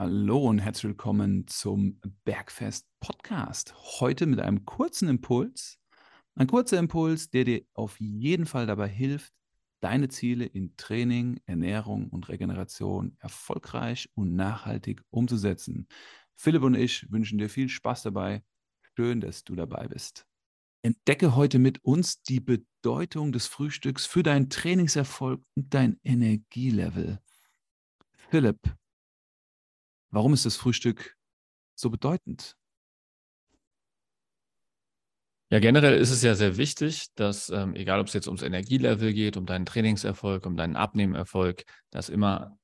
Hallo und herzlich willkommen zum Bergfest Podcast. Heute mit einem kurzen Impuls. Ein kurzer Impuls, der dir auf jeden Fall dabei hilft, deine Ziele in Training, Ernährung und Regeneration erfolgreich und nachhaltig umzusetzen. Philipp und ich wünschen dir viel Spaß dabei. Schön, dass du dabei bist. Entdecke heute mit uns die Bedeutung des Frühstücks für deinen Trainingserfolg und dein Energielevel. Philipp, Warum ist das Frühstück so bedeutend? Ja, generell ist es ja sehr wichtig, dass, ähm, egal ob es jetzt ums Energielevel geht, um deinen Trainingserfolg, um deinen Abnehmerfolg, dass immer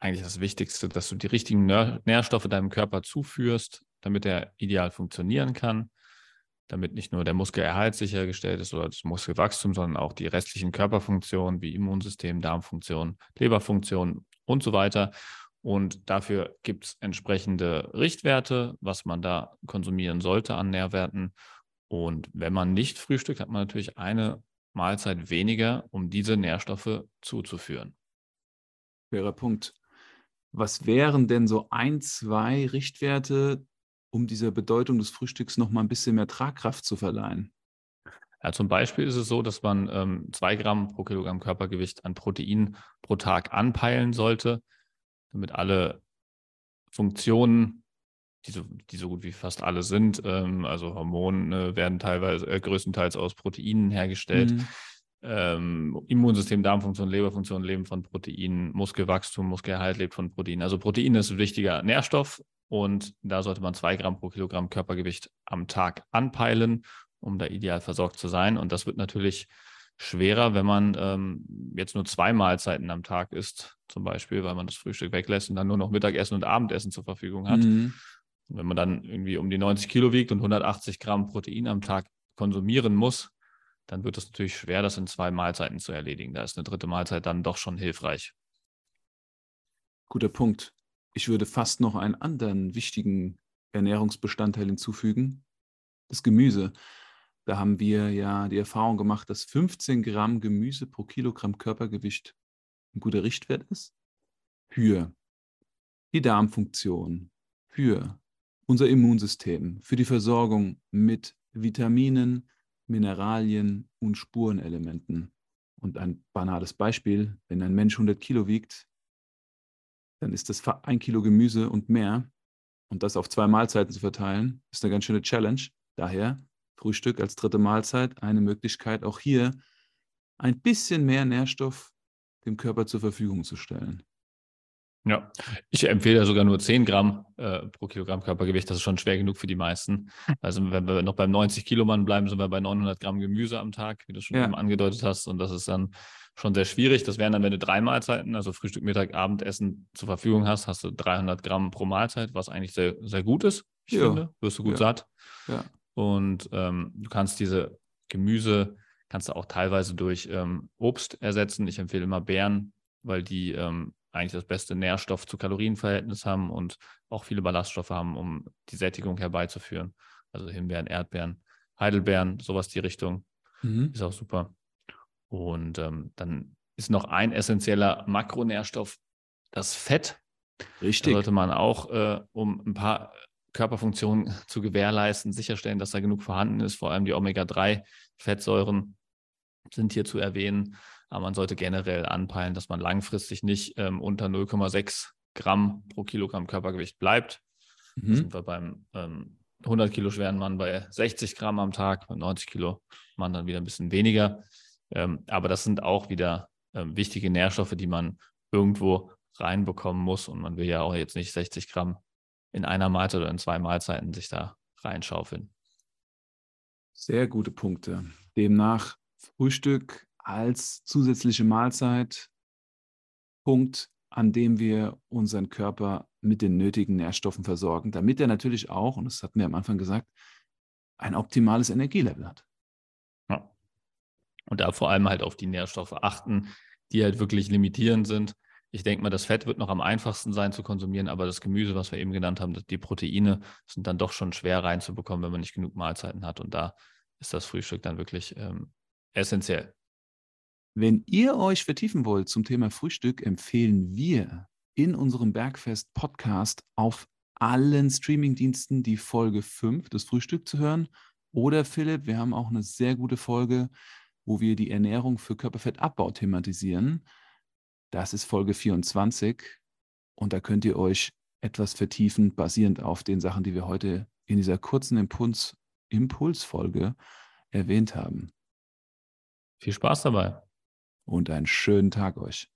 eigentlich das Wichtigste, dass du die richtigen Nährstoffe deinem Körper zuführst, damit er ideal funktionieren kann, damit nicht nur der Muskelerhalt sichergestellt ist oder das Muskelwachstum, sondern auch die restlichen Körperfunktionen wie Immunsystem, Darmfunktion, Leberfunktion und so weiter. Und dafür gibt es entsprechende Richtwerte, was man da konsumieren sollte an Nährwerten. Und wenn man nicht frühstückt, hat man natürlich eine Mahlzeit weniger, um diese Nährstoffe zuzuführen. Fairer Punkt. Was wären denn so ein, zwei Richtwerte, um dieser Bedeutung des Frühstücks noch mal ein bisschen mehr Tragkraft zu verleihen? Ja, zum Beispiel ist es so, dass man ähm, zwei Gramm pro Kilogramm Körpergewicht an Protein pro Tag anpeilen sollte damit alle Funktionen, die so, die so gut wie fast alle sind, ähm, also Hormone werden teilweise äh, größtenteils aus Proteinen hergestellt. Mhm. Ähm, Immunsystem, Darmfunktion, Leberfunktion leben von Proteinen, Muskelwachstum, Muskelerhalt lebt von Proteinen. Also Protein ist ein wichtiger Nährstoff und da sollte man zwei Gramm pro Kilogramm Körpergewicht am Tag anpeilen, um da ideal versorgt zu sein. Und das wird natürlich schwerer, wenn man ähm, jetzt nur zwei Mahlzeiten am Tag isst, zum Beispiel, weil man das Frühstück weglässt und dann nur noch Mittagessen und Abendessen zur Verfügung hat. Mhm. Und wenn man dann irgendwie um die 90 Kilo wiegt und 180 Gramm Protein am Tag konsumieren muss, dann wird es natürlich schwer, das in zwei Mahlzeiten zu erledigen. Da ist eine dritte Mahlzeit dann doch schon hilfreich. Guter Punkt. Ich würde fast noch einen anderen wichtigen Ernährungsbestandteil hinzufügen, das Gemüse. Da haben wir ja die Erfahrung gemacht, dass 15 Gramm Gemüse pro Kilogramm Körpergewicht ein guter Richtwert ist für die Darmfunktion, für unser Immunsystem, für die Versorgung mit Vitaminen, Mineralien und Spurenelementen. Und ein banales Beispiel, wenn ein Mensch 100 Kilo wiegt, dann ist das ein Kilo Gemüse und mehr. Und das auf zwei Mahlzeiten zu verteilen, ist eine ganz schöne Challenge. Daher Frühstück als dritte Mahlzeit eine Möglichkeit, auch hier ein bisschen mehr Nährstoff dem Körper zur Verfügung zu stellen. Ja, ich empfehle ja sogar nur 10 Gramm äh, pro Kilogramm Körpergewicht. Das ist schon schwer genug für die meisten. Also wenn wir noch beim 90 Kilo Mann bleiben, sind wir bei 900 Gramm Gemüse am Tag, wie du schon ja. eben angedeutet hast. Und das ist dann schon sehr schwierig. Das wären dann, wenn du drei Mahlzeiten, also Frühstück, Mittag, Abendessen zur Verfügung hast, hast du 300 Gramm pro Mahlzeit, was eigentlich sehr, sehr gut ist. Ich ja. finde, wirst du gut ja. satt. Ja. Und ähm, du kannst diese Gemüse, kannst du auch teilweise durch ähm, Obst ersetzen. Ich empfehle immer Beeren, weil die ähm, eigentlich das beste Nährstoff zu Kalorienverhältnis haben und auch viele Ballaststoffe haben, um die Sättigung herbeizuführen. Also Himbeeren, Erdbeeren, Heidelbeeren, sowas die Richtung. Mhm. Ist auch super. Und ähm, dann ist noch ein essentieller Makronährstoff das Fett. Richtig. Da sollte man auch, äh, um ein paar Körperfunktion zu gewährleisten, sicherstellen, dass da genug vorhanden ist. Vor allem die Omega-3-Fettsäuren sind hier zu erwähnen. Aber man sollte generell anpeilen, dass man langfristig nicht ähm, unter 0,6 Gramm pro Kilogramm Körpergewicht bleibt. Mhm. Da sind wir beim ähm, 100 Kilo schweren Mann bei 60 Gramm am Tag, beim 90 Kilo Mann dann wieder ein bisschen weniger. Ähm, aber das sind auch wieder ähm, wichtige Nährstoffe, die man irgendwo reinbekommen muss. Und man will ja auch jetzt nicht 60 Gramm in einer Mahlzeit oder in zwei Mahlzeiten sich da reinschaufeln. Sehr gute Punkte. Demnach Frühstück als zusätzliche Mahlzeit, Punkt, an dem wir unseren Körper mit den nötigen Nährstoffen versorgen, damit er natürlich auch, und das hatten wir am Anfang gesagt, ein optimales Energielevel hat. Ja. Und da vor allem halt auf die Nährstoffe achten, die halt wirklich limitierend sind. Ich denke mal, das Fett wird noch am einfachsten sein zu konsumieren, aber das Gemüse, was wir eben genannt haben, die Proteine sind dann doch schon schwer reinzubekommen, wenn man nicht genug Mahlzeiten hat. Und da ist das Frühstück dann wirklich ähm, essentiell. Wenn ihr euch vertiefen wollt zum Thema Frühstück, empfehlen wir in unserem Bergfest-Podcast auf allen Streamingdiensten die Folge 5, das Frühstück zu hören. Oder Philipp, wir haben auch eine sehr gute Folge, wo wir die Ernährung für Körperfettabbau thematisieren. Das ist Folge 24 und da könnt ihr euch etwas vertiefen, basierend auf den Sachen, die wir heute in dieser kurzen Impuls, Impulsfolge erwähnt haben. Viel Spaß dabei. Und einen schönen Tag euch.